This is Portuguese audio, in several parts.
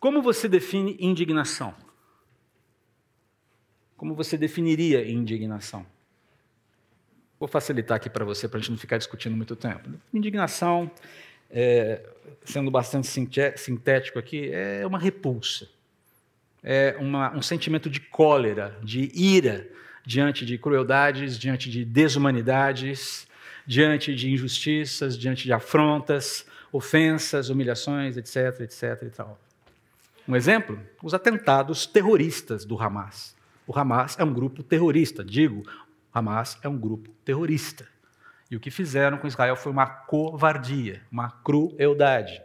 Como você define indignação? Como você definiria indignação? Vou facilitar aqui para você, para a gente não ficar discutindo muito tempo. Indignação, é, sendo bastante sintético aqui, é uma repulsa. É uma, um sentimento de cólera, de ira diante de crueldades, diante de desumanidades, diante de injustiças, diante de afrontas, ofensas, humilhações, etc, etc e tal. Um exemplo? Os atentados terroristas do Hamas. O Hamas é um grupo terrorista, digo, Hamas é um grupo terrorista. E o que fizeram com Israel foi uma covardia, uma crueldade.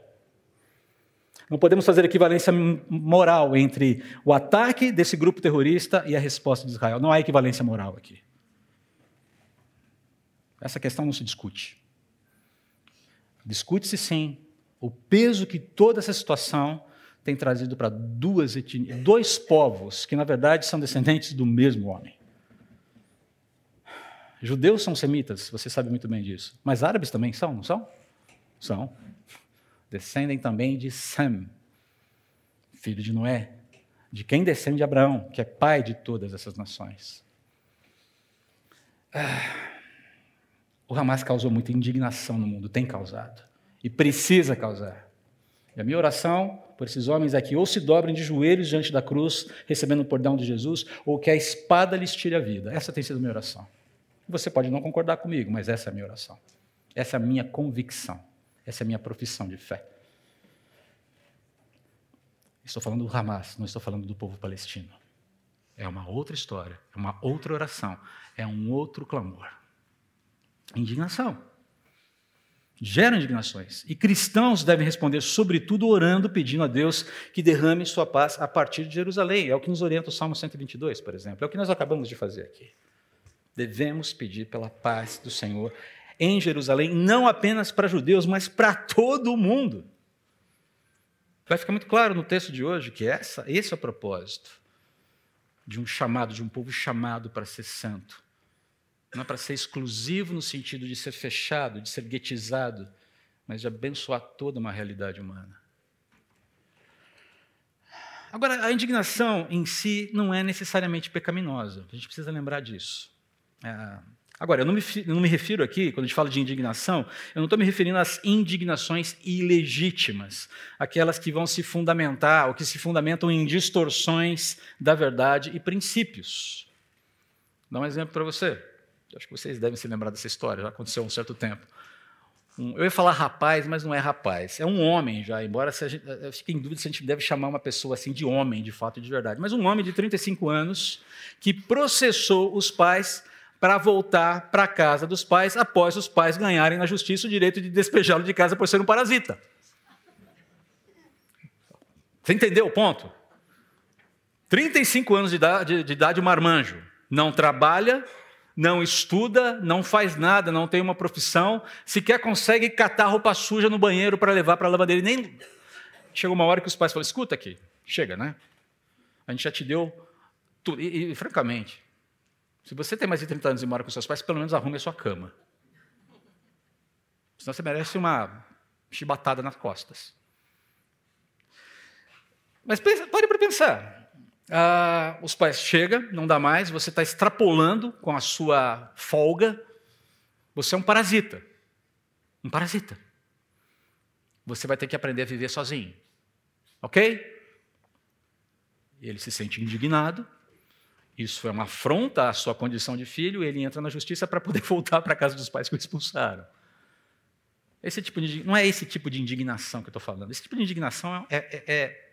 Não podemos fazer equivalência moral entre o ataque desse grupo terrorista e a resposta de Israel. Não há equivalência moral aqui. Essa questão não se discute. Discute-se sim o peso que toda essa situação tem trazido para duas etnias, dois povos que na verdade são descendentes do mesmo homem. Judeus são semitas, você sabe muito bem disso. Mas árabes também são, não são? São. Descendem também de Sem, filho de Noé, de quem descende de Abraão, que é pai de todas essas nações. Ah, o Hamas causou muita indignação no mundo, tem causado, e precisa causar. E a minha oração por esses homens aqui, ou se dobrem de joelhos diante da cruz, recebendo o perdão de Jesus, ou que a espada lhes tire a vida. Essa tem sido a minha oração. Você pode não concordar comigo, mas essa é a minha oração. Essa é a minha convicção. Essa é a minha profissão de fé. Estou falando do Hamas, não estou falando do povo palestino. É uma outra história, é uma outra oração, é um outro clamor. Indignação. Gera indignações. E cristãos devem responder, sobretudo, orando, pedindo a Deus que derrame sua paz a partir de Jerusalém. É o que nos orienta o Salmo 122, por exemplo. É o que nós acabamos de fazer aqui. Devemos pedir pela paz do Senhor em Jerusalém, não apenas para judeus, mas para todo o mundo. Vai ficar muito claro no texto de hoje que essa, esse é o propósito de um chamado, de um povo chamado para ser santo. Não é para ser exclusivo no sentido de ser fechado, de ser guetizado, mas de abençoar toda uma realidade humana. Agora, a indignação em si não é necessariamente pecaminosa, a gente precisa lembrar disso. É, agora, eu não, me, eu não me refiro aqui, quando a gente fala de indignação, eu não estou me referindo às indignações ilegítimas, aquelas que vão se fundamentar, ou que se fundamentam em distorções da verdade e princípios. Vou dar um exemplo para você. Acho que vocês devem se lembrar dessa história, já aconteceu há um certo tempo. Um, eu ia falar rapaz, mas não é rapaz. É um homem já, embora seja, eu fique em dúvida se a gente deve chamar uma pessoa assim de homem, de fato e de verdade. Mas um homem de 35 anos que processou os pais para voltar para a casa dos pais após os pais ganharem na justiça o direito de despejá-lo de casa por ser um parasita. Você entendeu o ponto? 35 anos de idade, de idade marmanjo. Não trabalha, não estuda, não faz nada, não tem uma profissão, sequer consegue catar roupa suja no banheiro para levar para a lavanderia. Nem chegou uma hora que os pais falaram: escuta aqui, chega, né? A gente já te deu tudo. E, e, francamente, se você tem mais de 30 anos e mora com seus pais, pelo menos arrume a sua cama. Senão você merece uma chibatada nas costas. Mas pensa, pare para pensar. Ah, os pais chegam, não dá mais, você está extrapolando com a sua folga. Você é um parasita. Um parasita. Você vai ter que aprender a viver sozinho. Ok? Ele se sente indignado, isso é uma afronta à sua condição de filho, ele entra na justiça para poder voltar para a casa dos pais que o expulsaram. Esse tipo de, não é esse tipo de indignação que eu estou falando. Esse tipo de indignação é, é, é,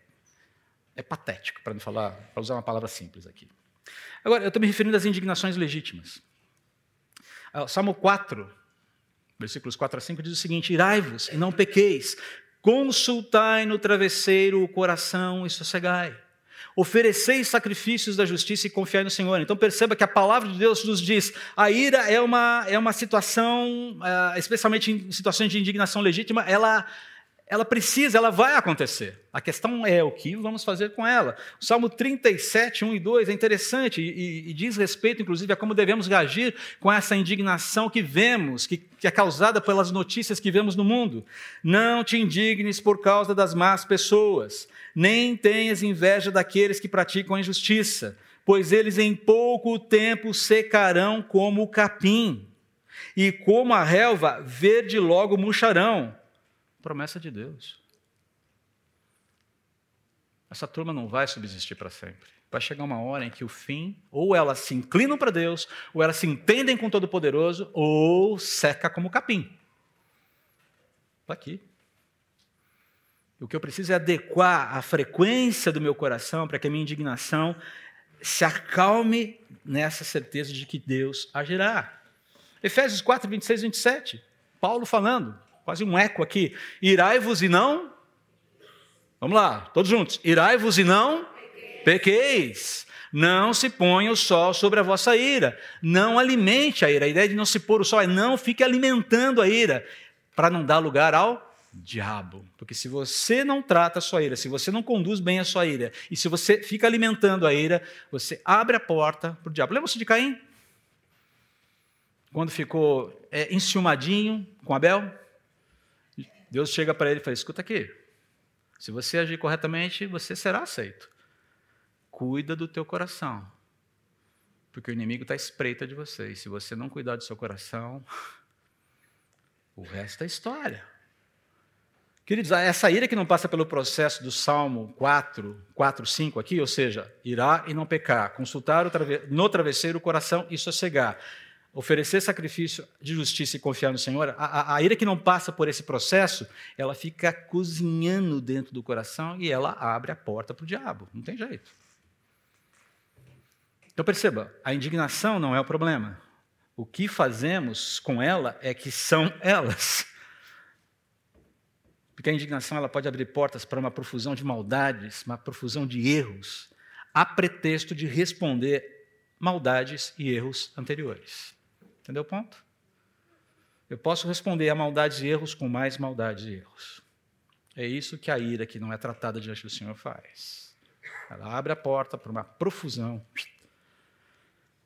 é patético, para não falar, para usar uma palavra simples aqui. Agora, eu estou me referindo às indignações legítimas. Ah, o Salmo 4, versículos 4 a 5, diz o seguinte: Irai-vos e não pequeis, consultai no travesseiro o coração e sossegai. Ofereceis sacrifícios da justiça e confiai no Senhor. Então perceba que a palavra de Deus nos diz: a ira é uma, é uma situação, uh, especialmente em situações de indignação legítima, ela, ela precisa, ela vai acontecer. A questão é o que vamos fazer com ela. O Salmo 37, 1 e 2 é interessante e, e diz respeito, inclusive, a como devemos agir com essa indignação que vemos, que, que é causada pelas notícias que vemos no mundo. Não te indignes por causa das más pessoas, nem tenhas inveja daqueles que praticam a injustiça, pois eles em pouco tempo secarão como o capim, e como a relva, verde logo murcharão. Promessa de Deus. Essa turma não vai subsistir para sempre. Vai chegar uma hora em que o fim, ou elas se inclinam para Deus, ou elas se entendem com Todo-Poderoso, ou seca como capim. Está aqui. O que eu preciso é adequar a frequência do meu coração para que a minha indignação se acalme nessa certeza de que Deus agirá. Efésios 4, 26 e 27. Paulo falando quase um eco aqui. Irai-vos e não. Vamos lá, todos juntos. Irai-vos e não pequeis. Não se ponha o sol sobre a vossa ira. Não alimente a ira. A ideia de não se pôr o sol é não fique alimentando a ira, para não dar lugar ao diabo. Porque se você não trata a sua ira, se você não conduz bem a sua ira, e se você fica alimentando a ira, você abre a porta para o diabo. Lembra-se de Caim? Quando ficou é, enciumadinho com Abel? Deus chega para ele e fala: escuta aqui, se você agir corretamente, você será aceito. Cuida do teu coração, porque o inimigo está espreita de você. E se você não cuidar do seu coração, o resto é história. Queridos, essa ira que não passa pelo processo do Salmo 4, 4, 5 aqui, ou seja, irá e não pecar, consultar no travesseiro o coração e sossegar oferecer sacrifício de justiça e confiar no Senhor, a, a, a, ira que não passa por esse processo, ela fica cozinhando dentro do coração e ela abre a porta para o diabo. Não tem jeito. Então perceba, a indignação não é o problema. O que fazemos com ela é que são elas. Porque a indignação ela pode abrir portas para uma profusão de maldades, uma profusão de erros, a pretexto de responder maldades e erros anteriores. Entendeu o ponto? Eu posso responder a maldades e erros com mais maldades e erros. É isso que a ira que não é tratada diante do Senhor faz. Ela abre a porta para uma profusão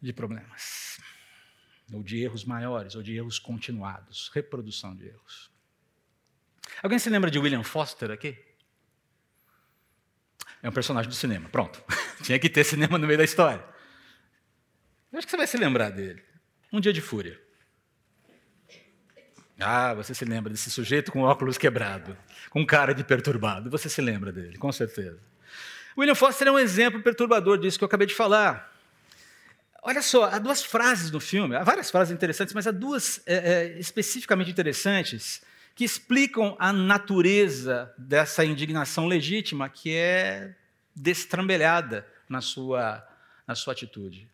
de problemas. Ou de erros maiores, ou de erros continuados, reprodução de erros. Alguém se lembra de William Foster aqui? É um personagem do cinema. Pronto. Tinha que ter cinema no meio da história. Eu acho que você vai se lembrar dele. Um dia de fúria. Ah, você se lembra desse sujeito com óculos quebrado, com cara de perturbado. Você se lembra dele, com certeza. William Foster é um exemplo perturbador disso que eu acabei de falar. Olha só, há duas frases no filme, há várias frases interessantes, mas há duas é, é, especificamente interessantes que explicam a natureza dessa indignação legítima que é destrambelhada na sua, na sua atitude.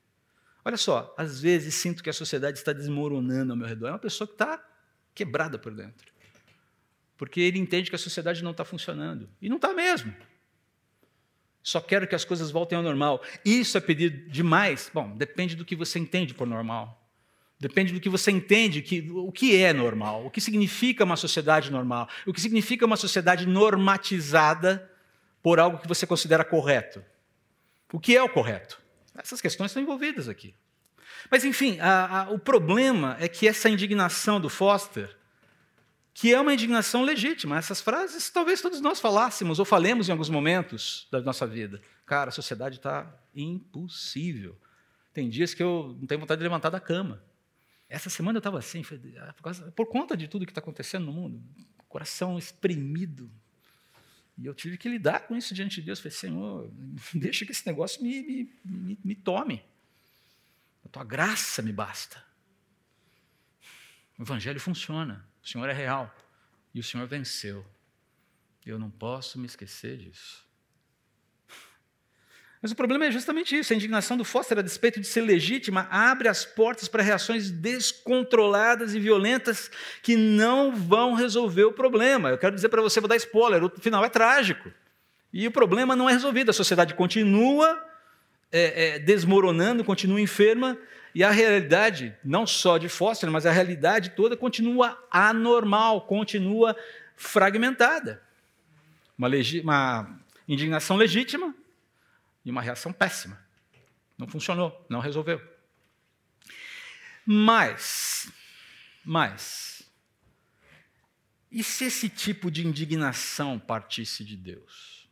Olha só, às vezes sinto que a sociedade está desmoronando ao meu redor. É uma pessoa que está quebrada por dentro. Porque ele entende que a sociedade não está funcionando. E não está mesmo. Só quero que as coisas voltem ao normal. Isso é pedir demais? Bom, depende do que você entende por normal. Depende do que você entende que, o que é normal, o que significa uma sociedade normal, o que significa uma sociedade normatizada por algo que você considera correto. O que é o correto? Essas questões estão envolvidas aqui. Mas, enfim, a, a, o problema é que essa indignação do Foster, que é uma indignação legítima, essas frases talvez todos nós falássemos ou falemos em alguns momentos da nossa vida. Cara, a sociedade está impossível. Tem dias que eu não tenho vontade de levantar da cama. Essa semana eu estava assim, ah, por, causa, por conta de tudo que está acontecendo no mundo, coração espremido, e eu tive que lidar com isso diante de Deus. Falei, Senhor, deixa que esse negócio me, me, me, me tome. Tua graça me basta. O Evangelho funciona. O Senhor é real. E o Senhor venceu. Eu não posso me esquecer disso. Mas o problema é justamente isso: a indignação do Foster, a despeito de ser legítima, abre as portas para reações descontroladas e violentas que não vão resolver o problema. Eu quero dizer para você, vou dar spoiler: o final é trágico. E o problema não é resolvido. A sociedade continua é, é, desmoronando, continua enferma, e a realidade, não só de Foster, mas a realidade toda continua anormal, continua fragmentada. Uma, uma indignação legítima e uma reação péssima. Não funcionou, não resolveu. Mas, mas, e se esse tipo de indignação partisse de Deus?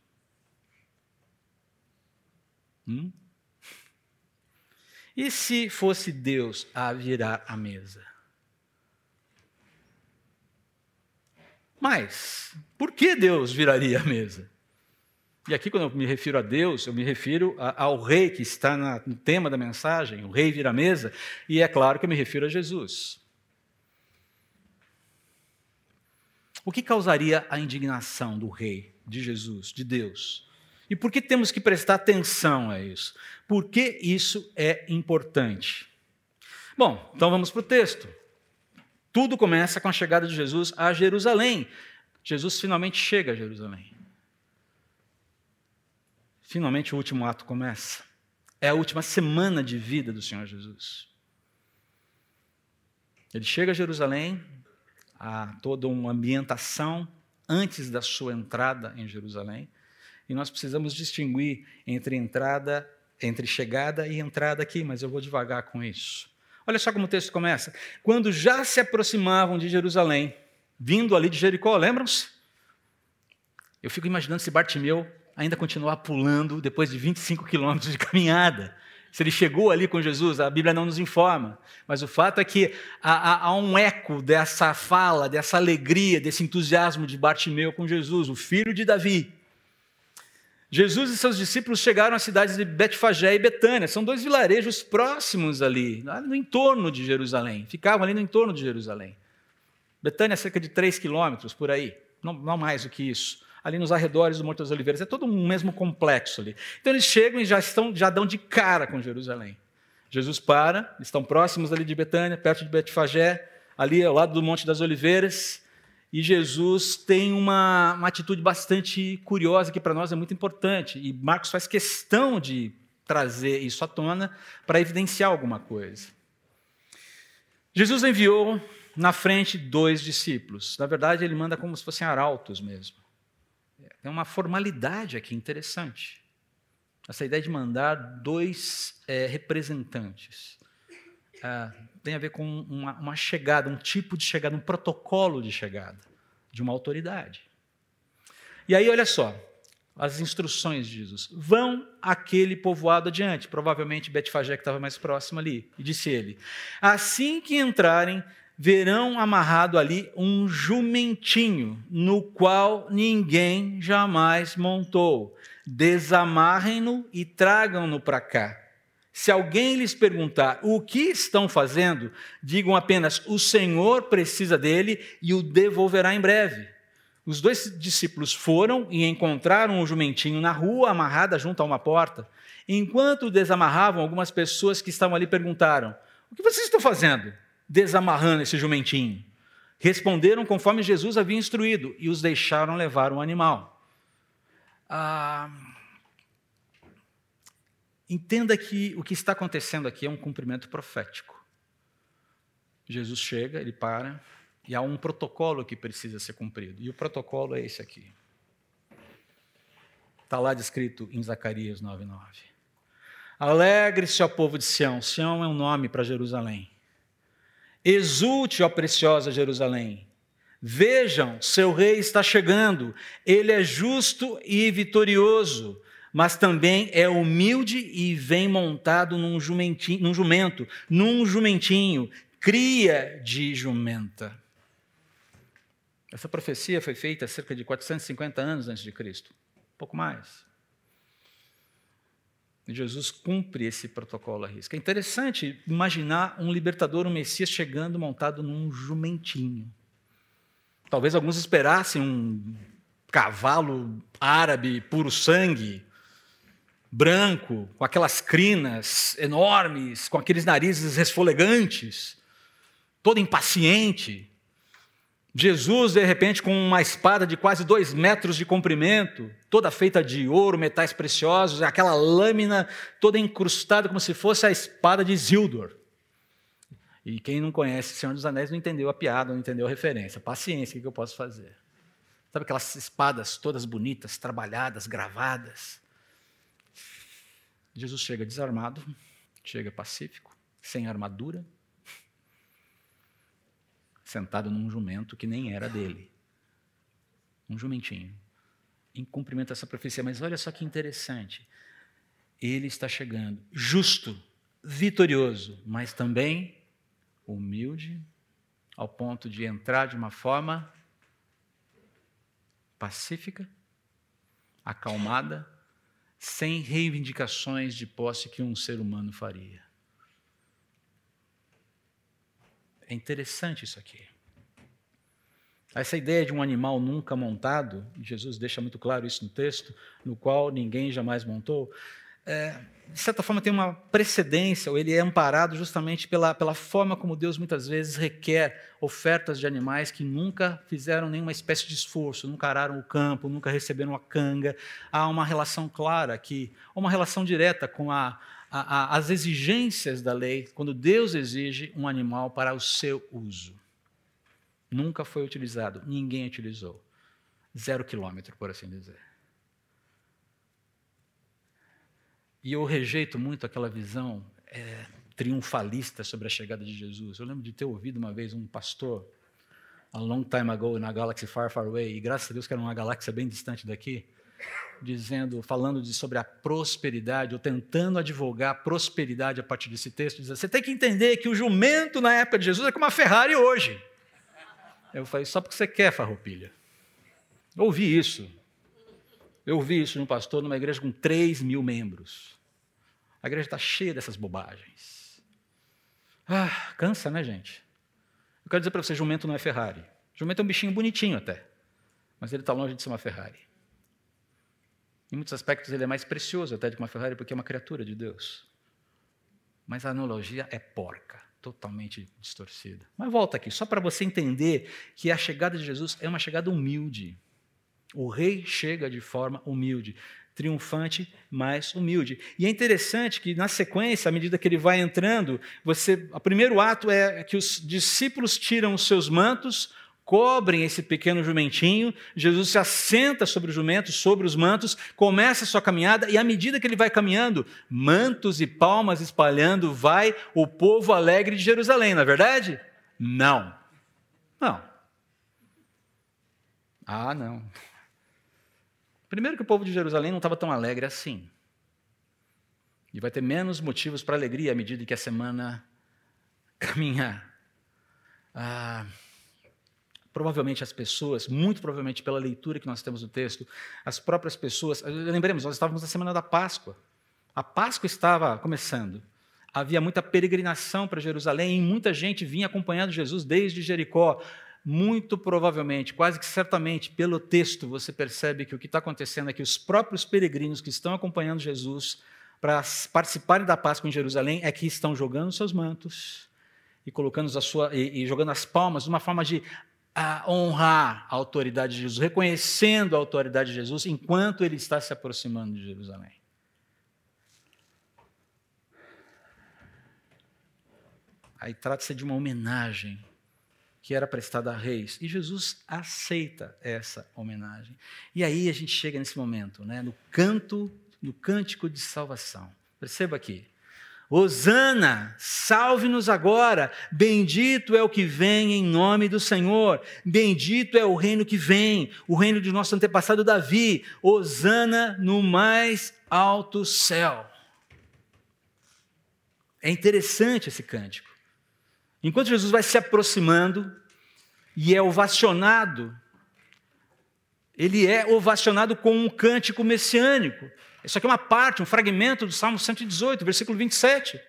Hum? E se fosse Deus a virar a mesa? Mas, por que Deus viraria a mesa? E aqui, quando eu me refiro a Deus, eu me refiro ao rei que está no tema da mensagem, o rei vira a mesa, e é claro que eu me refiro a Jesus. O que causaria a indignação do rei, de Jesus, de Deus? E por que temos que prestar atenção a isso? Por que isso é importante? Bom, então vamos para o texto. Tudo começa com a chegada de Jesus a Jerusalém. Jesus finalmente chega a Jerusalém. Finalmente o último ato começa. É a última semana de vida do Senhor Jesus. Ele chega a Jerusalém, há toda uma ambientação antes da sua entrada em Jerusalém, e nós precisamos distinguir entre entrada, entre chegada e entrada aqui, mas eu vou devagar com isso. Olha só como o texto começa. Quando já se aproximavam de Jerusalém, vindo ali de Jericó, lembram-se? Eu fico imaginando se Bartimeu ainda continuar pulando depois de 25 quilômetros de caminhada. Se ele chegou ali com Jesus, a Bíblia não nos informa. Mas o fato é que há, há, um eco dessa fala, dessa alegria, desse entusiasmo de Bartimeu com Jesus, o filho de Davi. Jesus e seus discípulos chegaram às cidades de Betfagé e Betânia. São dois vilarejos próximos ali, no entorno de Jerusalém. Ficavam ali no entorno de Jerusalém. Betânia, cerca de 3 quilômetros por aí, não, não mais do que isso ali nos arredores do Monte das Oliveiras. É todo um mesmo complexo ali. Então eles chegam e já estão, já dão de cara com Jerusalém. Jesus para, estão próximos ali de Betânia, perto de Betfagé, ali ao lado do Monte das Oliveiras. E Jesus tem uma, uma atitude bastante curiosa que para nós é muito importante. E Marcos faz questão de trazer isso à tona para evidenciar alguma coisa. Jesus enviou na frente dois discípulos. Na verdade, ele manda como se fossem arautos mesmo. Tem uma formalidade aqui interessante. Essa ideia de mandar dois é, representantes. Ah, tem a ver com uma, uma chegada, um tipo de chegada, um protocolo de chegada de uma autoridade. E aí, olha só, as instruções de Jesus. Vão aquele povoado adiante, provavelmente Betfagé que estava mais próximo ali. E disse ele: Assim que entrarem, verão amarrado ali um jumentinho, no qual ninguém jamais montou. Desamarrem-no e tragam-no para cá. Se alguém lhes perguntar o que estão fazendo, digam apenas: o Senhor precisa dele e o devolverá em breve. Os dois discípulos foram e encontraram o jumentinho na rua, amarrada junto a uma porta. Enquanto desamarravam, algumas pessoas que estavam ali perguntaram: O que vocês estão fazendo? desamarrando esse jumentinho? Responderam conforme Jesus havia instruído e os deixaram levar o animal. Ah, entenda que o que está acontecendo aqui é um cumprimento profético. Jesus chega, ele para, e há um protocolo que precisa ser cumprido. E o protocolo é esse aqui. Está lá descrito em Zacarias 9,9. Alegre-se, ó povo de Sião. Sião é um nome para Jerusalém. Exulte, ó preciosa Jerusalém. Vejam, seu rei está chegando. Ele é justo e vitorioso, mas também é humilde e vem montado num, jumentinho, num jumento, num jumentinho, cria de jumenta. Essa profecia foi feita cerca de 450 anos antes de Cristo, um pouco mais. Jesus cumpre esse protocolo à risca. É interessante imaginar um libertador, um Messias, chegando montado num jumentinho. Talvez alguns esperassem um cavalo árabe puro sangue, branco, com aquelas crinas enormes, com aqueles narizes resfolegantes, todo impaciente. Jesus, de repente, com uma espada de quase dois metros de comprimento, toda feita de ouro, metais preciosos, aquela lâmina toda incrustada como se fosse a espada de Isildur. E quem não conhece Senhor dos Anéis não entendeu a piada, não entendeu a referência. Paciência, o que eu posso fazer? Sabe aquelas espadas todas bonitas, trabalhadas, gravadas? Jesus chega desarmado, chega pacífico, sem armadura, sentado num jumento que nem era dele. Um jumentinho. Em cumprimento a essa profecia. Mas olha só que interessante. Ele está chegando, justo, vitorioso, mas também humilde, ao ponto de entrar de uma forma pacífica, acalmada, sem reivindicações de posse que um ser humano faria. É interessante isso aqui. Essa ideia de um animal nunca montado, Jesus deixa muito claro isso no texto, no qual ninguém jamais montou, é, de certa forma, tem uma precedência, ou ele é amparado justamente pela, pela forma como Deus muitas vezes requer ofertas de animais que nunca fizeram nenhuma espécie de esforço, nunca araram o campo, nunca receberam a canga. Há uma relação clara aqui, uma relação direta com a, a, a, as exigências da lei, quando Deus exige um animal para o seu uso. Nunca foi utilizado, ninguém utilizou. Zero quilômetro, por assim dizer. E eu rejeito muito aquela visão é, triunfalista sobre a chegada de Jesus. Eu lembro de ter ouvido uma vez um pastor, a long time ago, na Galaxy Far, Far Away, e graças a Deus que era uma galáxia bem distante daqui, dizendo, falando de, sobre a prosperidade, ou tentando advogar a prosperidade a partir desse texto, dizendo, você tem que entender que o jumento na época de Jesus é como uma Ferrari hoje. Eu falei, só porque você quer, farroupilha. Ouvi isso. Eu ouvi isso de um pastor numa igreja com 3 mil membros. A igreja está cheia dessas bobagens. Ah, cansa, né, gente? Eu quero dizer para você: jumento não é Ferrari. Jumento é um bichinho bonitinho até, mas ele está longe de ser uma Ferrari. Em muitos aspectos, ele é mais precioso até do que uma Ferrari, porque é uma criatura de Deus. Mas a analogia é porca, totalmente distorcida. Mas volta aqui, só para você entender que a chegada de Jesus é uma chegada humilde. O rei chega de forma humilde, triunfante, mas humilde. E é interessante que na sequência, à medida que ele vai entrando, você, o primeiro ato é que os discípulos tiram os seus mantos, cobrem esse pequeno jumentinho, Jesus se assenta sobre o jumento, sobre os mantos, começa a sua caminhada, e à medida que ele vai caminhando, mantos e palmas espalhando, vai o povo alegre de Jerusalém, não é verdade? Não. Não. Ah, não. Primeiro que o povo de Jerusalém não estava tão alegre assim. E vai ter menos motivos para alegria à medida que a semana caminhar. Ah, provavelmente as pessoas, muito provavelmente pela leitura que nós temos no texto, as próprias pessoas. Lembremos, nós estávamos na semana da Páscoa. A Páscoa estava começando. Havia muita peregrinação para Jerusalém e muita gente vinha acompanhando Jesus desde Jericó muito provavelmente, quase que certamente, pelo texto, você percebe que o que está acontecendo é que os próprios peregrinos que estão acompanhando Jesus para participarem da Páscoa em Jerusalém é que estão jogando seus mantos e colocando a sua e, e jogando as palmas uma forma de a honrar a autoridade de Jesus, reconhecendo a autoridade de Jesus enquanto ele está se aproximando de Jerusalém. Aí trata-se de uma homenagem que era prestada a reis. E Jesus aceita essa homenagem. E aí a gente chega nesse momento, né, no canto, no cântico de salvação. Perceba aqui. Hosana, salve-nos agora, bendito é o que vem em nome do Senhor, bendito é o reino que vem, o reino de nosso antepassado Davi, Hosana no mais alto céu. É interessante esse cântico. Enquanto Jesus vai se aproximando e é ovacionado, ele é ovacionado com um cântico messiânico. Isso aqui é uma parte, um fragmento do Salmo 118, versículo 27,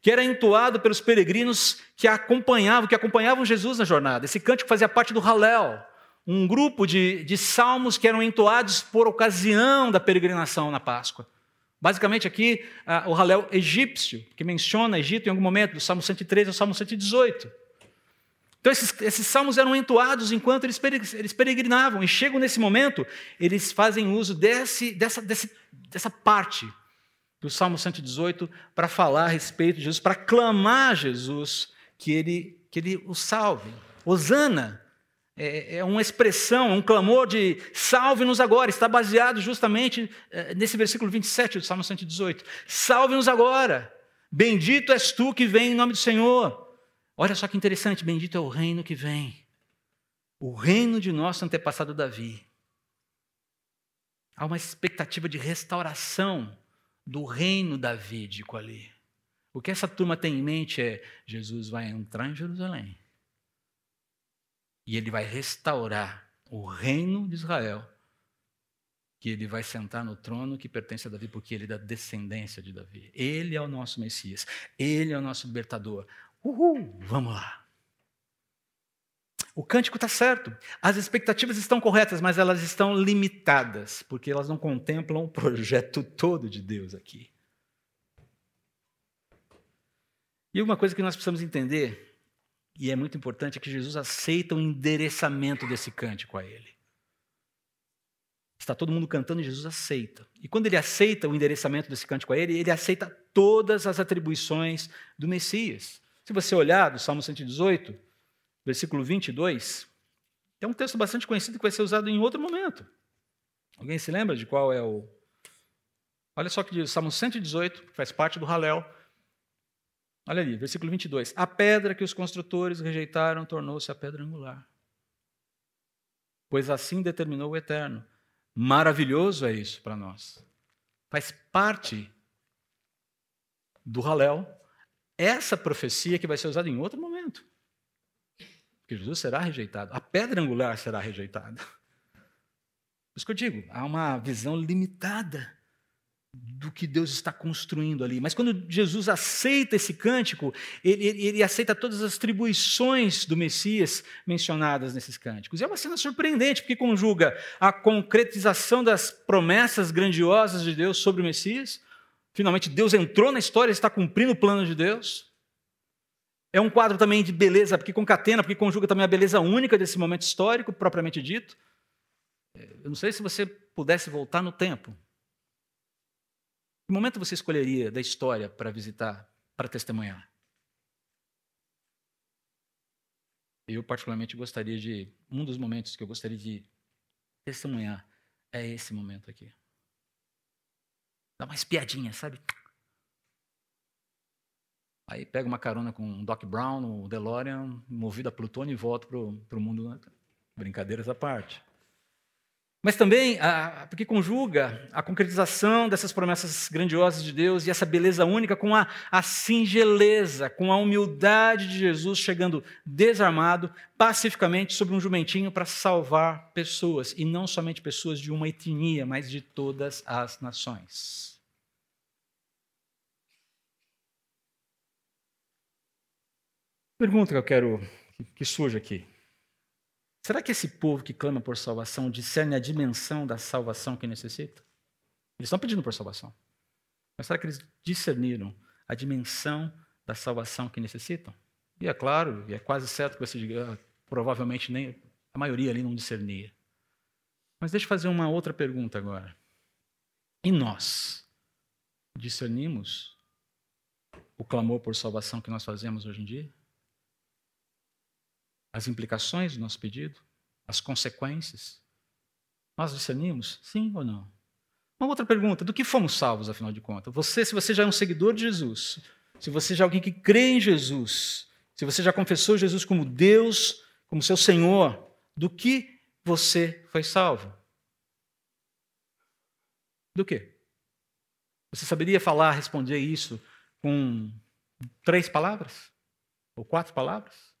que era entoado pelos peregrinos que acompanhavam, que acompanhavam Jesus na jornada. Esse cântico fazia parte do Halel, um grupo de, de salmos que eram entoados por ocasião da peregrinação na Páscoa. Basicamente aqui, o Halel egípcio, que menciona Egito em algum momento, do Salmo 103 ao Salmo 118. Então, esses, esses salmos eram entoados enquanto eles, eles peregrinavam, e chegam nesse momento, eles fazem uso desse, dessa, desse, dessa parte do Salmo 118 para falar a respeito de Jesus, para clamar a Jesus que ele, que ele o salve. Osana é, é uma expressão, um clamor de salve-nos agora, está baseado justamente é, nesse versículo 27 do Salmo 118. Salve-nos agora, bendito és tu que vem em nome do Senhor. Olha só que interessante, bendito é o reino que vem, o reino de nosso antepassado Davi. Há uma expectativa de restauração do reino davídico ali. O que essa turma tem em mente é: Jesus vai entrar em Jerusalém e ele vai restaurar o reino de Israel, que ele vai sentar no trono que pertence a Davi, porque ele é da descendência de Davi. Ele é o nosso Messias, ele é o nosso libertador. Uhul, vamos lá. O cântico está certo. As expectativas estão corretas, mas elas estão limitadas, porque elas não contemplam o projeto todo de Deus aqui. E uma coisa que nós precisamos entender, e é muito importante, é que Jesus aceita o endereçamento desse cântico a ele. Está todo mundo cantando e Jesus aceita. E quando ele aceita o endereçamento desse cântico a ele, ele aceita todas as atribuições do Messias. Se você olhar do Salmo 118, versículo 22, é um texto bastante conhecido que vai ser usado em outro momento. Alguém se lembra de qual é o. Olha só que diz, Salmo 118, que faz parte do Halel. Olha ali, versículo 22. A pedra que os construtores rejeitaram tornou-se a pedra angular. Pois assim determinou o Eterno. Maravilhoso é isso para nós. Faz parte do Halel essa profecia que vai ser usada em outro momento. Porque Jesus será rejeitado, a pedra angular será rejeitada. Por isso que eu digo, há uma visão limitada do que Deus está construindo ali. Mas quando Jesus aceita esse cântico, ele, ele, aceita todas as atribuições do Messias mencionadas nesses cânticos. E é uma cena surpreendente, porque conjuga a concretização das promessas grandiosas de Deus sobre o Messias. Finalmente, Deus entrou na história, está cumprindo o plano de Deus. É um quadro também de beleza, porque concatena, porque conjuga também a beleza única desse momento histórico, propriamente dito. É, eu não sei se você pudesse voltar no tempo. Que momento você escolheria da história para visitar, para testemunhar? Eu, particularmente, gostaria de. Um dos momentos que eu gostaria de testemunhar é esse momento aqui. Dá uma espiadinha, sabe? Aí pega uma carona com o Doc Brown, o DeLorean, movido a plutônio e volta para o mundo. Né? Brincadeiras à parte. Mas também porque conjuga a concretização dessas promessas grandiosas de Deus e essa beleza única com a, a singeleza, com a humildade de Jesus chegando desarmado, pacificamente, sobre um jumentinho para salvar pessoas, e não somente pessoas de uma etnia, mas de todas as nações. Pergunta que eu quero que surja aqui. Será que esse povo que clama por salvação discerne a dimensão da salvação que necessita? Eles estão pedindo por salvação. Mas será que eles discerniram a dimensão da salvação que necessitam? E é claro, e é quase certo que você diga, ah, provavelmente nem a maioria ali não discernia. Mas deixa eu fazer uma outra pergunta agora. E nós discernimos o clamor por salvação que nós fazemos hoje em dia? As implicações do nosso pedido, as consequências? Nós discernimos? Sim ou não? Uma outra pergunta: do que fomos salvos, afinal de contas? Você, se você já é um seguidor de Jesus, se você já é alguém que crê em Jesus, se você já confessou Jesus como Deus, como seu Senhor, do que você foi salvo? Do que? Você saberia falar, responder isso com três palavras? Ou quatro palavras?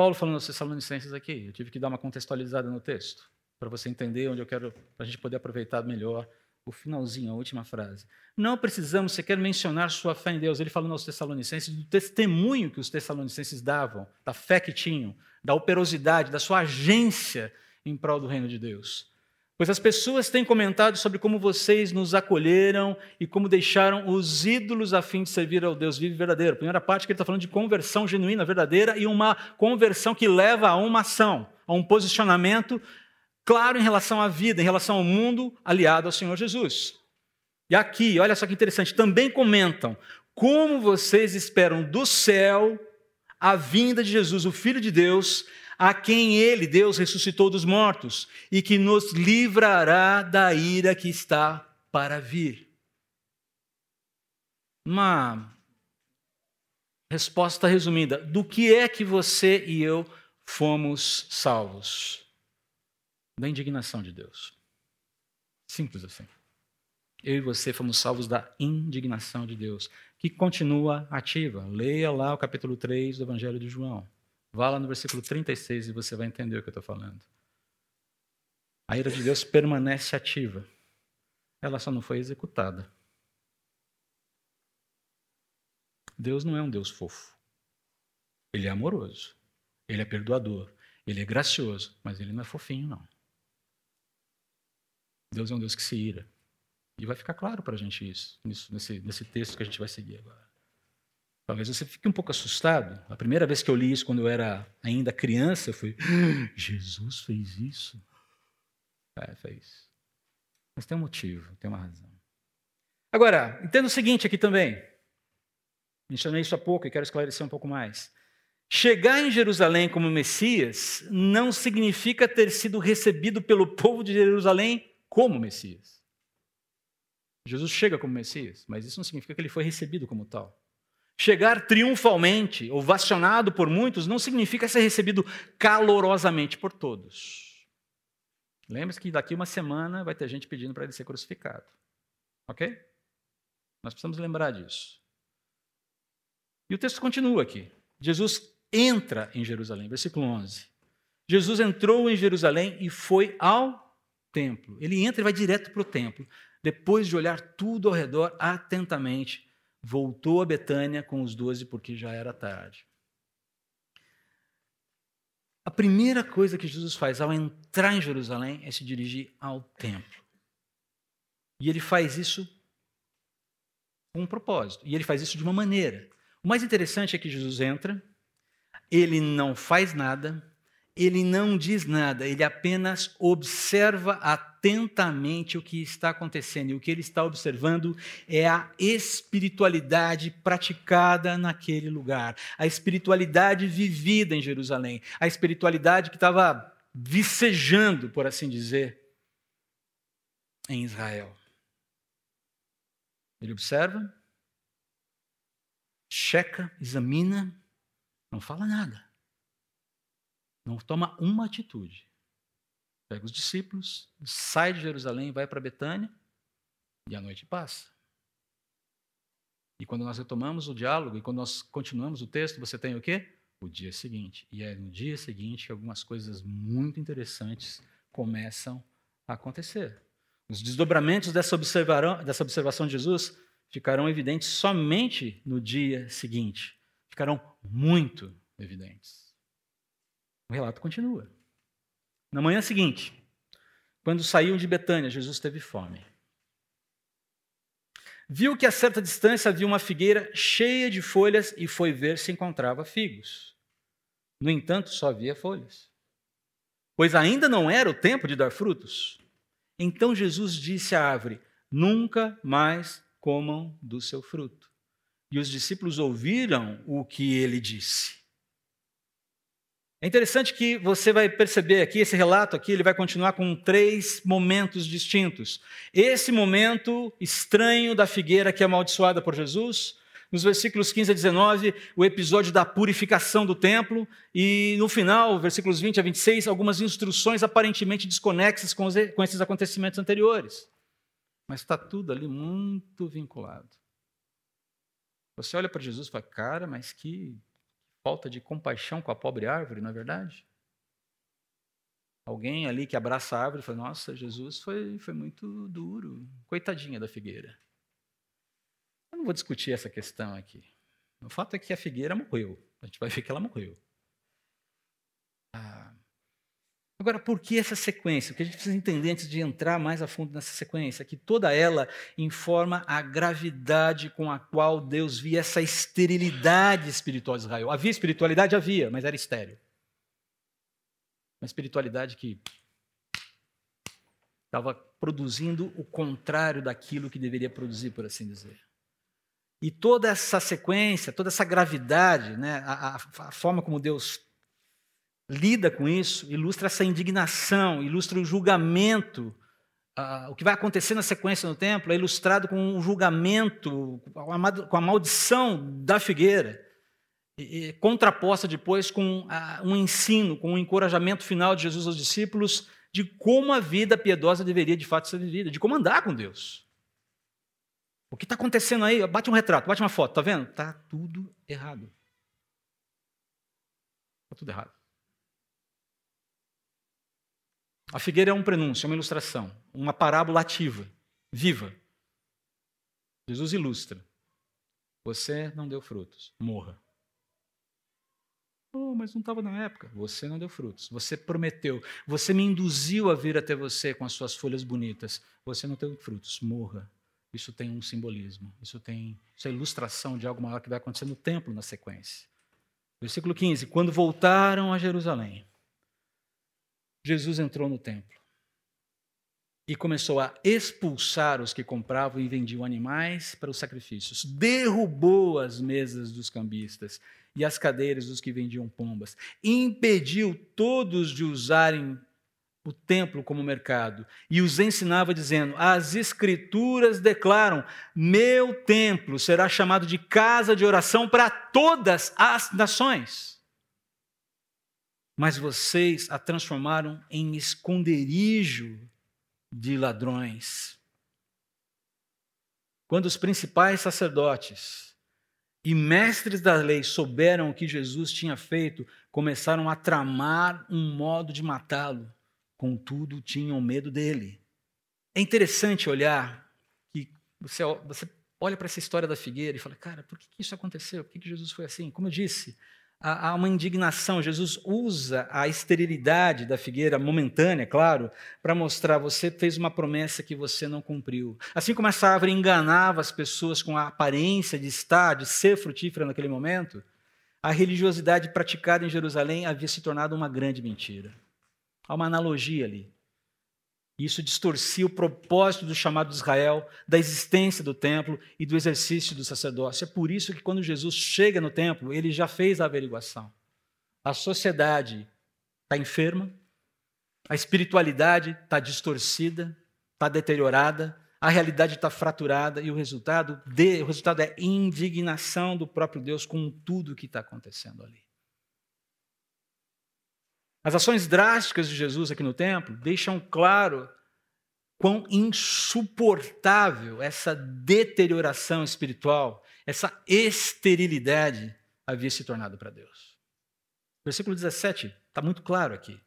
Paulo falando aos Tessalonicenses aqui, eu tive que dar uma contextualizada no texto, para você entender onde eu quero, para a gente poder aproveitar melhor o finalzinho, a última frase. Não precisamos sequer mencionar sua fé em Deus. Ele falando aos Tessalonicenses do testemunho que os Tessalonicenses davam, da fé que tinham, da operosidade, da sua agência em prol do reino de Deus. Pois as pessoas têm comentado sobre como vocês nos acolheram e como deixaram os ídolos a fim de servir ao Deus vivo e verdadeiro. primeira parte que ele está falando de conversão genuína, verdadeira, e uma conversão que leva a uma ação, a um posicionamento claro em relação à vida, em relação ao mundo aliado ao Senhor Jesus. E aqui, olha só que interessante, também comentam como vocês esperam do céu a vinda de Jesus, o Filho de Deus, a quem ele, Deus, ressuscitou dos mortos e que nos livrará da ira que está para vir. Uma resposta resumida: do que é que você e eu fomos salvos? Da indignação de Deus. Simples assim. Eu e você fomos salvos da indignação de Deus, que continua ativa. Leia lá o capítulo 3 do Evangelho de João. Vá lá no versículo 36 e você vai entender o que eu estou falando. A ira de Deus permanece ativa. Ela só não foi executada. Deus não é um Deus fofo. Ele é amoroso. Ele é perdoador. Ele é gracioso. Mas ele não é fofinho, não. Deus é um Deus que se ira. E vai ficar claro para a gente isso, nesse, nesse texto que a gente vai seguir agora. Talvez você fique um pouco assustado. A primeira vez que eu li isso, quando eu era ainda criança, eu fui: Jesus fez isso? É, fez. Mas tem um motivo, tem uma razão. Agora, entenda o seguinte aqui também. Mencionei isso há pouco e quero esclarecer um pouco mais. Chegar em Jerusalém como Messias não significa ter sido recebido pelo povo de Jerusalém como Messias. Jesus chega como Messias, mas isso não significa que ele foi recebido como tal. Chegar triunfalmente, ovacionado por muitos, não significa ser recebido calorosamente por todos. Lembre-se que daqui uma semana vai ter gente pedindo para ele ser crucificado. Ok? Nós precisamos lembrar disso. E o texto continua aqui. Jesus entra em Jerusalém, versículo 11. Jesus entrou em Jerusalém e foi ao templo. Ele entra e vai direto para o templo. Depois de olhar tudo ao redor atentamente, voltou a Betânia com os doze, porque já era tarde. A primeira coisa que Jesus faz ao entrar em Jerusalém é se dirigir ao templo. E ele faz isso com um propósito. E ele faz isso de uma maneira. O mais interessante é que Jesus entra, ele não faz nada, ele não diz nada, ele apenas observa atentamente o que está acontecendo. E o que ele está observando é a espiritualidade praticada naquele lugar, a espiritualidade vivida em Jerusalém, a espiritualidade que estava vicejando, por assim dizer, em Israel. Ele observa, checa, examina, não fala nada. Não toma uma atitude. Pega os discípulos, sai de Jerusalém, vai para Betânia e a noite passa. E quando nós retomamos o diálogo e quando nós continuamos o texto, você tem o quê? O dia seguinte. E é no dia seguinte que algumas coisas muito interessantes começam a acontecer. Os desdobramentos dessa, dessa observação de Jesus ficarão evidentes somente no dia seguinte. Ficarão muito evidentes. O relato continua. Na manhã seguinte, quando saíam de Betânia, Jesus teve fome. Viu que a certa distância havia uma figueira cheia de folhas e foi ver se encontrava figos. No entanto, só havia folhas. Pois ainda não era o tempo de dar frutos. Então Jesus disse à árvore: Nunca mais comam do seu fruto. E os discípulos ouviram o que ele disse. É interessante que você vai perceber aqui, esse relato aqui, ele vai continuar com três momentos distintos. Esse momento estranho da figueira que é amaldiçoada por Jesus, nos versículos 15 a 19, o episódio da purificação do templo, e no final, versículos 20 a 26, algumas instruções aparentemente desconexas com, esses acontecimentos anteriores. Mas está tudo ali muito vinculado. Você olha para Jesus e fala, cara, mas que falta de compaixão com a pobre árvore, não é verdade? Alguém ali que abraça a árvore e fala: Nossa, Jesus foi, foi muito duro, coitadinha da figueira. Eu não vou discutir essa questão aqui. O fato é que a figueira morreu. A gente vai ver que ela morreu. Ah, Agora, por que essa sequência? O que a gente precisa entender antes de entrar mais a fundo nessa sequência, é que toda ela informa a gravidade com a qual Deus via essa esterilidade espiritual de Israel. Havia espiritualidade? Havia, mas era estéril. Uma espiritualidade que estava produzindo o contrário daquilo que deveria produzir, por assim dizer. E toda essa sequência, toda essa gravidade, né, a, a, a forma como Deus lida com isso, ilustra essa indignação, ilustra o julgamento. Uh, o que vai acontecer na sequência no templo é ilustrado com um julgamento, com a maldição da figueira, e, e contraposta depois com uh, um ensino, com um encorajamento final de Jesus aos discípulos de como a vida piedosa deveria de fato ser vivida, de como andar com Deus. O que está acontecendo aí? Bate um retrato, bate uma foto, tá vendo? Tá tudo errado. Está tudo errado. A figueira é um prenúncio, é uma ilustração, uma parábola ativa, viva. Jesus ilustra. Você não deu frutos, morra. Oh, mas não estava na época. Você não deu frutos. Você prometeu. Você me induziu a vir até você com as suas folhas bonitas. Você não deu frutos. Morra. Isso tem um simbolismo. Isso tem isso é ilustração de algo maior que vai acontecer no templo na sequência. Versículo 15. Quando voltaram a Jerusalém, Jesus entrou no templo e começou a expulsar os que compravam e vendiam animais para os sacrifícios. Derrubou as mesas dos cambistas e as cadeiras dos que vendiam pombas. Impediu todos de usarem o templo como mercado e os ensinava dizendo: As escrituras declaram: Meu templo será chamado de casa de oração para todas as nações mas vocês a transformaram em esconderijo de ladrões. Quando os principais sacerdotes e mestres da lei souberam o que Jesus tinha feito, começaram a tramar um modo de matá-lo, contudo tinham medo dele. É interessante olhar que você, você olha para essa história da figueira e fala: cara, por que isso aconteceu? Por que Jesus foi assim? Como eu disse, há uma indignação. Jesus usa a esterilidade da figueira, momentânea, claro, para mostrar você fez uma promessa que você não cumpriu. Assim como essa árvore enganava as pessoas com a aparência de estar, de ser frutífera naquele momento, a religiosidade praticada em Jerusalém havia se tornado uma grande mentira. Há uma analogia ali. Isso distorcia o propósito do chamado de Israel, da existência do templo e do exercício do sacerdócio. É por isso que quando Jesus chega no templo, ele já fez a averiguação. A sociedade está enferma, a espiritualidade está distorcida, está deteriorada, a realidade está fraturada e o resultado, de, o resultado é indignação do próprio Deus com tudo o que está acontecendo ali. As ações drásticas de Jesus aqui no templo deixam claro quão insuportável essa deterioração espiritual, essa esterilidade havia se tornado para Deus. Versículo 17 está muito claro aqui.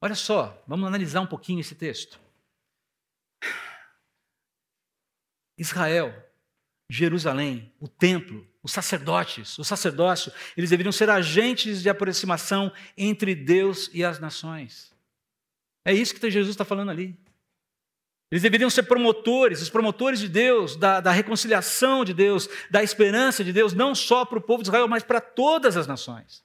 Olha só, vamos analisar um pouquinho esse texto. Israel, Jerusalém, o templo, os sacerdotes, o sacerdócio, eles deveriam ser agentes de aproximação entre Deus e as nações. É isso que Jesus está falando ali. Eles deveriam ser promotores, os promotores de Deus, da, da reconciliação de Deus, da esperança de Deus, não só para o povo de Israel, mas para todas as nações.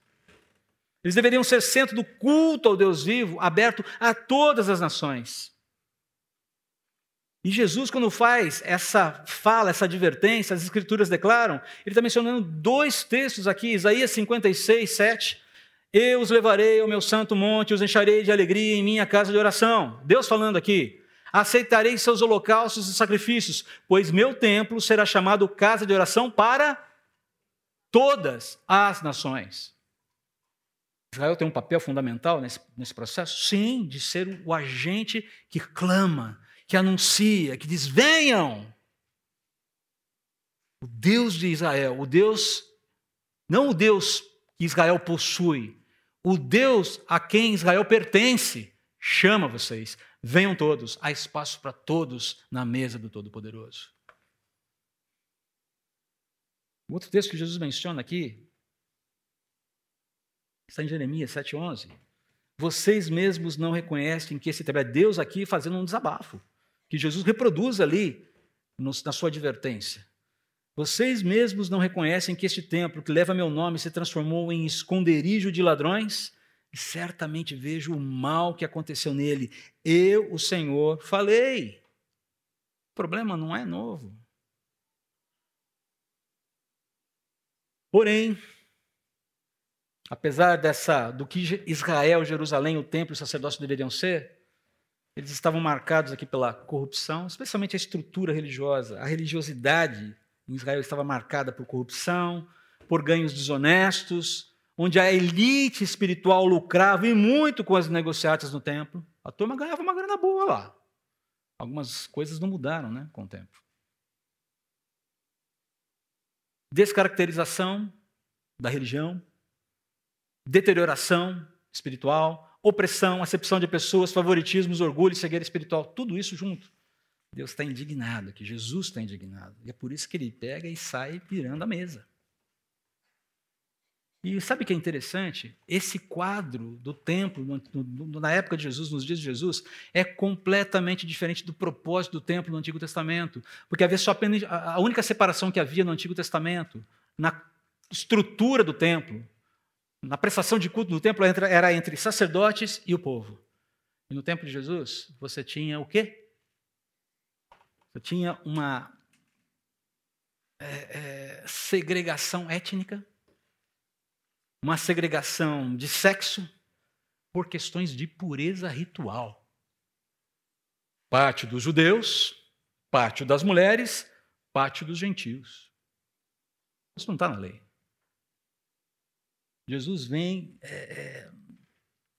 Eles deveriam ser centro do culto ao Deus vivo, aberto a todas as nações. E Jesus, quando faz essa fala, essa advertência, as Escrituras declaram, ele está mencionando dois textos aqui, Isaías 56, 7. Eu os levarei ao meu santo monte, os encharei de alegria em minha casa de oração. Deus falando aqui. Aceitarei seus holocaustos e sacrifícios, pois meu templo será chamado casa de oração para todas as nações. Israel tem um papel fundamental nesse, nesse processo? Sim, de ser o agente que clama, que anuncia, que diz: venham. O Deus de Israel, o Deus, não o Deus que Israel possui, o Deus a quem Israel pertence, chama vocês. Venham todos, há espaço para todos na mesa do Todo-Poderoso. O outro texto que Jesus menciona aqui está em Jeremias 7,11. Vocês mesmos não reconhecem que esse é Deus aqui fazendo um desabafo que Jesus reproduz ali na sua advertência. Vocês mesmos não reconhecem que este templo que leva meu nome se transformou em esconderijo de ladrões? E certamente vejo o mal que aconteceu nele. Eu, o Senhor, falei. O problema não é novo. Porém, apesar dessa do que Israel, Jerusalém, o templo e o sacerdócio deveriam ser, eles estavam marcados aqui pela corrupção, especialmente a estrutura religiosa. A religiosidade em Israel estava marcada por corrupção, por ganhos desonestos, onde a elite espiritual lucrava e muito com as negociatas no templo. A turma ganhava uma grana boa lá. Algumas coisas não mudaram né, com o tempo. Descaracterização da religião, deterioração espiritual, opressão, acepção de pessoas, favoritismos, orgulho, cegueira espiritual, tudo isso junto. Deus está indignado, que Jesus está indignado. E é por isso que ele pega e sai virando a mesa. E sabe o que é interessante? Esse quadro do templo, na época de Jesus, nos dias de Jesus, é completamente diferente do propósito do templo no Antigo Testamento. Porque havia só apenas a única separação que havia no Antigo Testamento, na estrutura do templo, na prestação de culto no templo era entre sacerdotes e o povo. E no templo de Jesus, você tinha o quê? Você tinha uma é, é, segregação étnica, uma segregação de sexo por questões de pureza ritual. Parte dos judeus, parte das mulheres, parte dos gentios. Isso não está na lei. Jesus vem é, é,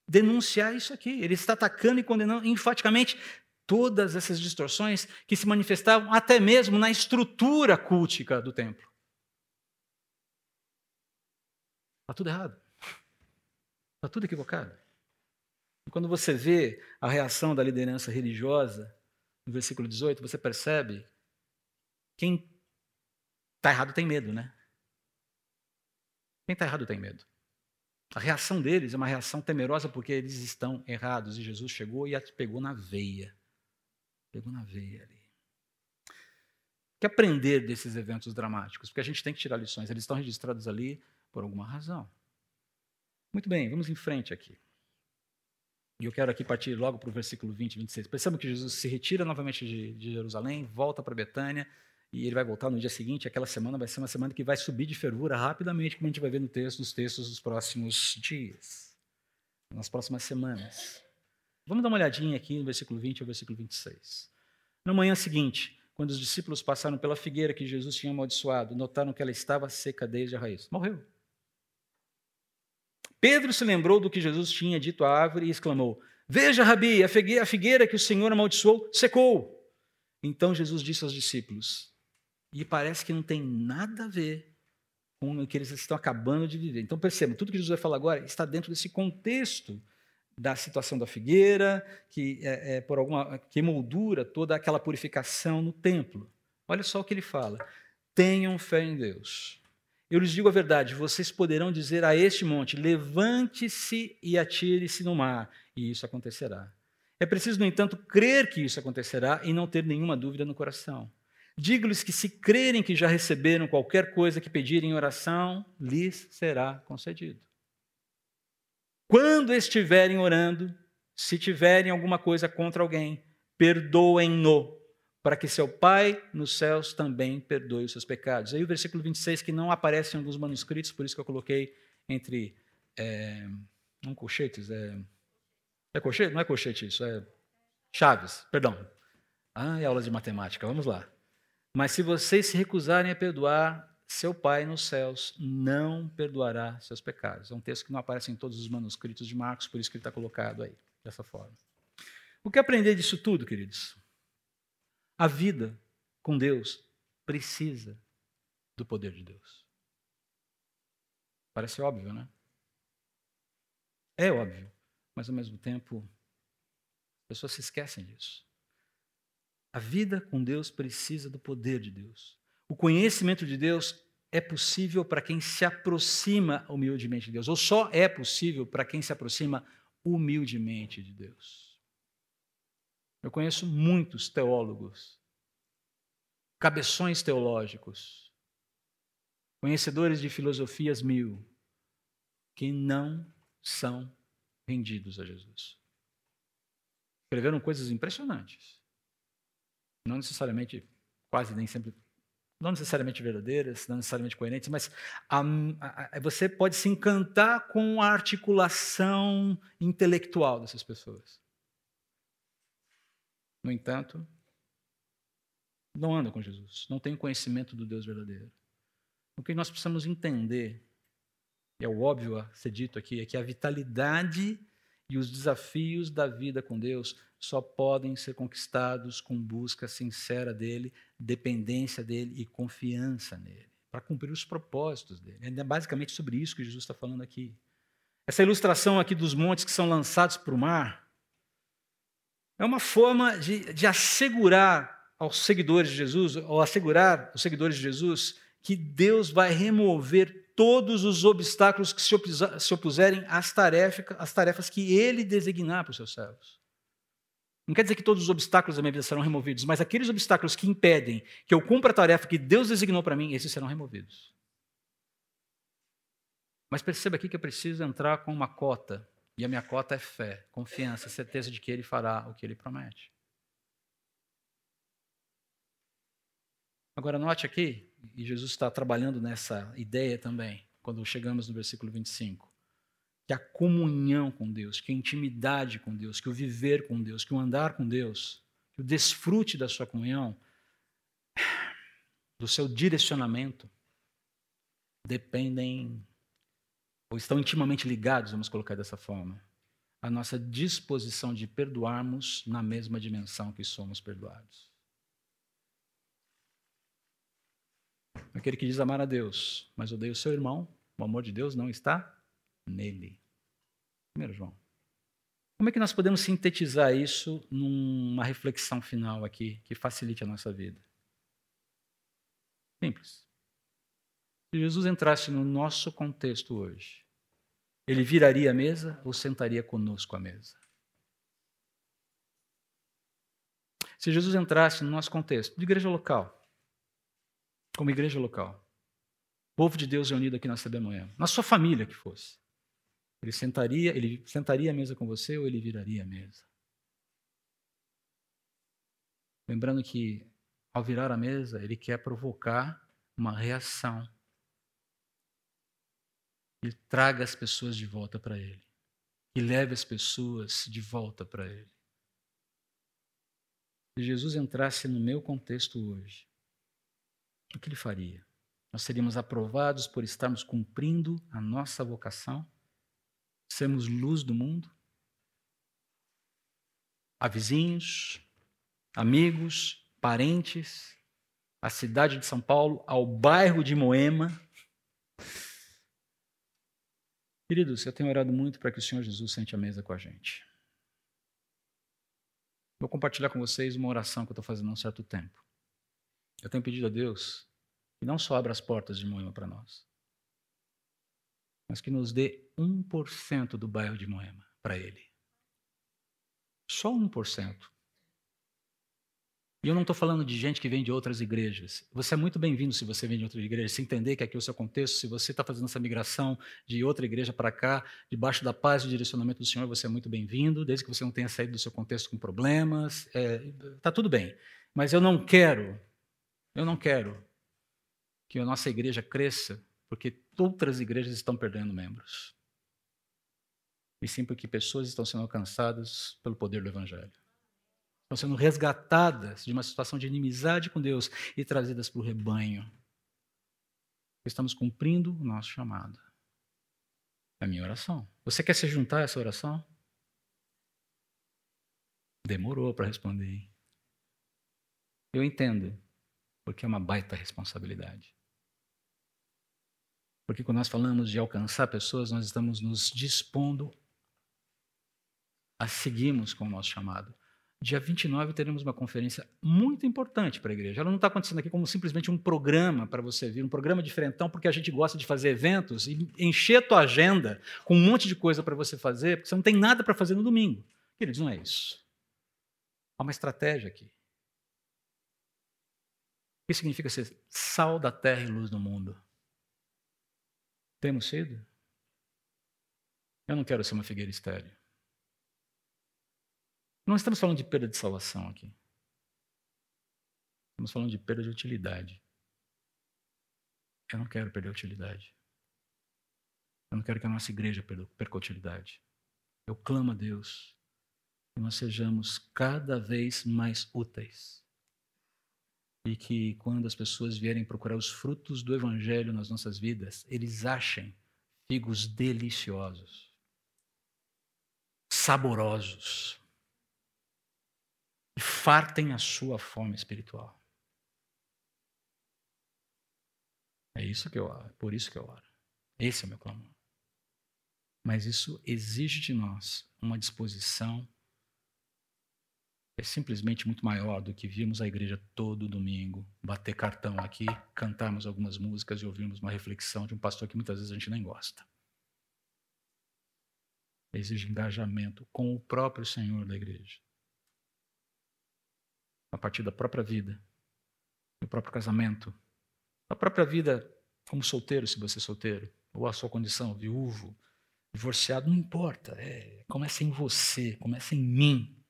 denunciar isso aqui. Ele está atacando e condenando enfaticamente todas essas distorções que se manifestavam até mesmo na estrutura cultica do templo. Está tudo errado. Está tudo equivocado. E quando você vê a reação da liderança religiosa, no versículo 18, você percebe quem está errado tem medo, né? Quem está errado tem medo. A reação deles é uma reação temerosa porque eles estão errados. E Jesus chegou e pegou na veia. Pegou na veia ali. Que aprender desses eventos dramáticos? Porque a gente tem que tirar lições. Eles estão registrados ali por alguma razão. Muito bem, vamos em frente aqui. E eu quero aqui partir logo para o versículo 20 e 26. Percebam que Jesus se retira novamente de, de Jerusalém, volta para Betânia, e ele vai voltar no dia seguinte. Aquela semana vai ser uma semana que vai subir de fervura rapidamente, como a gente vai ver no texto, nos textos dos próximos dias, nas próximas semanas. Vamos dar uma olhadinha aqui no versículo 20 ao versículo 26. Na manhã seguinte, quando os discípulos passaram pela figueira que Jesus tinha amaldiçoado, notaram que ela estava seca desde a raiz. Morreu. Pedro se lembrou do que Jesus tinha dito à árvore e exclamou: Veja, Rabi, a figueira que o Senhor amaldiçoou secou. Então Jesus disse aos discípulos: e parece que não tem nada a ver com o que eles estão acabando de viver. Então percebam, tudo que Jesus vai falar agora está dentro desse contexto da situação da figueira, que, é, é, por alguma, que moldura toda aquela purificação no templo. Olha só o que ele fala: tenham fé em Deus. Eu lhes digo a verdade: vocês poderão dizer a este monte: levante-se e atire-se no mar, e isso acontecerá. É preciso, no entanto, crer que isso acontecerá e não ter nenhuma dúvida no coração. Digo-lhes que se crerem que já receberam qualquer coisa que pedirem em oração, lhes será concedido. Quando estiverem orando, se tiverem alguma coisa contra alguém, perdoem-no, para que seu Pai nos céus também perdoe os seus pecados. Aí o versículo 26, que não aparece em alguns manuscritos, por isso que eu coloquei entre. É, não colchetes, é. É colchete? Não é colchete isso, é chaves, perdão. Ah, é aula de matemática, vamos lá. Mas se vocês se recusarem a perdoar, seu Pai nos céus não perdoará seus pecados. É um texto que não aparece em todos os manuscritos de Marcos, por isso que ele está colocado aí, dessa forma. O que aprender disso tudo, queridos? A vida com Deus precisa do poder de Deus. Parece óbvio, né? É óbvio, mas ao mesmo tempo, as pessoas se esquecem disso. A vida com Deus precisa do poder de Deus. O conhecimento de Deus é possível para quem se aproxima humildemente de Deus, ou só é possível para quem se aproxima humildemente de Deus. Eu conheço muitos teólogos, cabeções teológicos, conhecedores de filosofias mil, que não são rendidos a Jesus. Escreveram coisas impressionantes. Não necessariamente, quase nem sempre, não necessariamente verdadeiras, não necessariamente coerentes, mas a, a, você pode se encantar com a articulação intelectual dessas pessoas. No entanto, não andam com Jesus, não têm conhecimento do Deus verdadeiro. O que nós precisamos entender, e é o óbvio a ser dito aqui, é que a vitalidade e os desafios da vida com Deus só podem ser conquistados com busca sincera dele, dependência dele e confiança nele, para cumprir os propósitos dele. É basicamente sobre isso que Jesus está falando aqui. Essa ilustração aqui dos montes que são lançados para o mar é uma forma de, de assegurar aos seguidores de Jesus, ou assegurar os seguidores de Jesus, que Deus vai remover todos os obstáculos que se opuserem às tarefas, às tarefas que Ele designar para os seus servos. Não quer dizer que todos os obstáculos da minha vida serão removidos, mas aqueles obstáculos que impedem que eu cumpra a tarefa que Deus designou para mim, esses serão removidos. Mas perceba aqui que eu preciso entrar com uma cota, e a minha cota é fé, confiança, certeza de que Ele fará o que Ele promete. Agora, note aqui, e Jesus está trabalhando nessa ideia também, quando chegamos no versículo 25 que a comunhão com Deus, que a intimidade com Deus, que o viver com Deus, que o andar com Deus, que o desfrute da sua comunhão, do seu direcionamento, dependem ou estão intimamente ligados, vamos colocar dessa forma, à nossa disposição de perdoarmos na mesma dimensão que somos perdoados. Aquele que diz amar a Deus, mas odeia o seu irmão, o amor de Deus não está nele. Primeiro João. Como é que nós podemos sintetizar isso numa reflexão final aqui que facilite a nossa vida? Simples. Se Jesus entrasse no nosso contexto hoje, ele viraria a mesa ou sentaria conosco à mesa? Se Jesus entrasse no nosso contexto de igreja local, como igreja local, povo de Deus reunido aqui na CBMOE, na sua família que fosse, ele sentaria, ele sentaria à mesa com você ou ele viraria a mesa? Lembrando que ao virar a mesa, ele quer provocar uma reação. Ele traga as pessoas de volta para ele. E leve as pessoas de volta para ele. Se Jesus entrasse no meu contexto hoje, o que ele faria? Nós seríamos aprovados por estarmos cumprindo a nossa vocação? sermos luz do mundo? A vizinhos, amigos, parentes, à cidade de São Paulo, ao bairro de Moema. Queridos, eu tenho orado muito para que o Senhor Jesus sente a mesa com a gente. Vou compartilhar com vocês uma oração que eu estou fazendo há um certo tempo. Eu tenho pedido a Deus que não só abra as portas de Moema para nós, mas que nos dê 1% do bairro de Moema para ele. Só 1%. E eu não estou falando de gente que vem de outras igrejas. Você é muito bem-vindo se você vem de outra igreja, se entender que aqui é o seu contexto, se você está fazendo essa migração de outra igreja para cá, debaixo da paz e direcionamento do Senhor, você é muito bem-vindo, desde que você não tenha saído do seu contexto com problemas. Está é, tá tudo bem. Mas eu não quero, eu não quero que a nossa igreja cresça porque outras igrejas estão perdendo membros. E sim porque pessoas estão sendo alcançadas pelo poder do Evangelho. Estão sendo resgatadas de uma situação de inimizade com Deus e trazidas para o rebanho. Estamos cumprindo o nosso chamado. É a minha oração. Você quer se juntar a essa oração? Demorou para responder. Eu entendo, porque é uma baita responsabilidade. Porque quando nós falamos de alcançar pessoas, nós estamos nos dispondo a seguirmos com o nosso chamado. Dia 29 teremos uma conferência muito importante para a igreja. Ela não está acontecendo aqui como simplesmente um programa para você vir, um programa diferentão, porque a gente gosta de fazer eventos e encher a tua agenda com um monte de coisa para você fazer, porque você não tem nada para fazer no domingo. Queridos, não é isso. Há uma estratégia aqui. O que significa ser sal da terra e luz do mundo? Temos sido? Eu não quero ser uma figueira estéreo. Não estamos falando de perda de salvação aqui. Estamos falando de perda de utilidade. Eu não quero perder utilidade. Eu não quero que a nossa igreja perca utilidade. Eu clamo a Deus que nós sejamos cada vez mais úteis. E que quando as pessoas vierem procurar os frutos do Evangelho nas nossas vidas, eles achem figos deliciosos, saborosos, e fartem a sua fome espiritual. É isso que eu oro, por isso que eu oro. Esse é o meu clamor. Mas isso exige de nós uma disposição é simplesmente muito maior do que virmos a igreja todo domingo, bater cartão aqui, cantarmos algumas músicas e ouvirmos uma reflexão de um pastor que muitas vezes a gente nem gosta. Exige engajamento com o próprio Senhor da igreja. A partir da própria vida, do próprio casamento, a própria vida como solteiro, se você é solteiro, ou a sua condição, viúvo, divorciado, não importa. É, começa em você, começa em mim.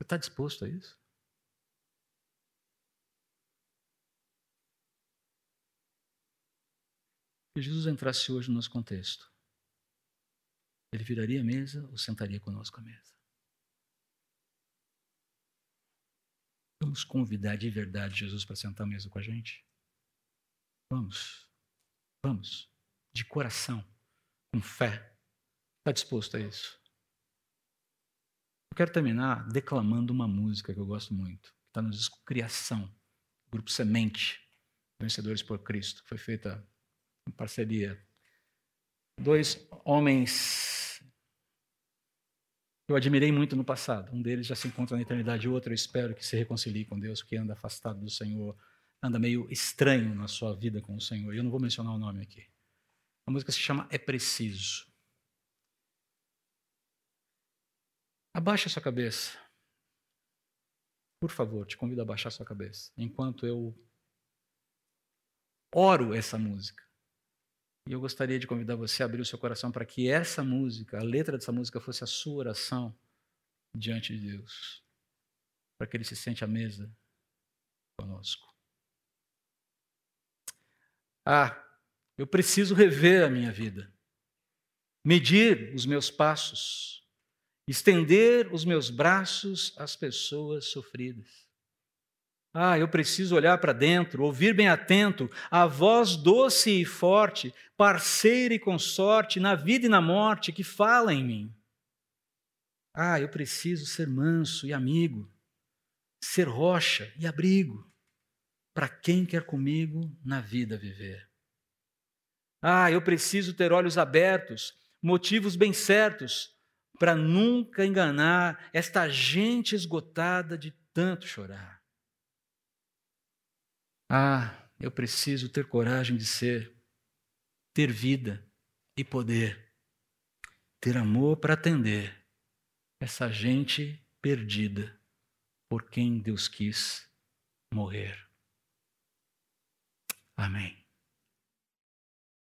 Você está disposto a isso? Se Jesus entrasse hoje no nosso contexto, ele viraria a mesa ou sentaria conosco à mesa? Vamos convidar de verdade Jesus para sentar à mesa com a gente? Vamos. Vamos. De coração. Com fé. Está disposto a isso? Eu quero terminar declamando uma música que eu gosto muito. Que está no disco Criação. Grupo Semente. Vencedores por Cristo. Que foi feita em parceria. Dois homens que eu admirei muito no passado. Um deles já se encontra na eternidade, o outro eu espero que se reconcilie com Deus, porque anda afastado do Senhor anda meio estranho na sua vida com o Senhor. Eu não vou mencionar o nome aqui. A música se chama É Preciso. Abaixa sua cabeça. Por favor, te convido a abaixar sua cabeça. Enquanto eu oro essa música. E eu gostaria de convidar você a abrir o seu coração para que essa música, a letra dessa música, fosse a sua oração diante de Deus. Para que Ele se sente à mesa conosco. Ah, eu preciso rever a minha vida, medir os meus passos, estender os meus braços às pessoas sofridas. Ah, eu preciso olhar para dentro, ouvir bem atento a voz doce e forte, parceira e consorte na vida e na morte que fala em mim. Ah, eu preciso ser manso e amigo, ser rocha e abrigo para quem quer comigo na vida viver. Ah, eu preciso ter olhos abertos, motivos bem certos, para nunca enganar esta gente esgotada de tanto chorar. Ah, eu preciso ter coragem de ser, ter vida e poder, ter amor para atender essa gente perdida por quem Deus quis morrer. Amém.